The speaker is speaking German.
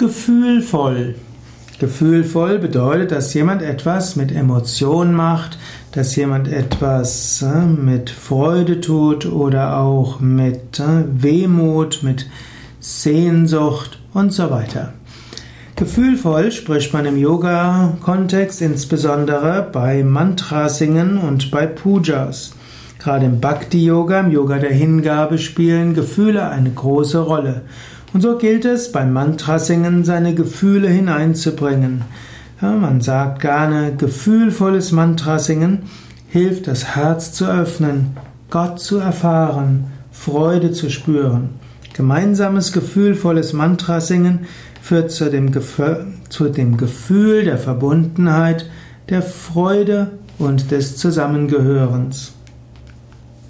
Gefühlvoll. Gefühlvoll bedeutet, dass jemand etwas mit Emotion macht, dass jemand etwas äh, mit Freude tut oder auch mit äh, Wehmut, mit Sehnsucht und so weiter. Gefühlvoll spricht man im Yoga-Kontext insbesondere bei Mantrasingen und bei Pujas. Gerade im Bhakti-Yoga, im Yoga der Hingabe, spielen Gefühle eine große Rolle. Und so gilt es beim Mantrasingen, seine Gefühle hineinzubringen. Ja, man sagt gerne, gefühlvolles Mantrasingen hilft, das Herz zu öffnen, Gott zu erfahren, Freude zu spüren. Gemeinsames gefühlvolles Mantrasingen führt zu dem, zu dem Gefühl der Verbundenheit, der Freude und des Zusammengehörens.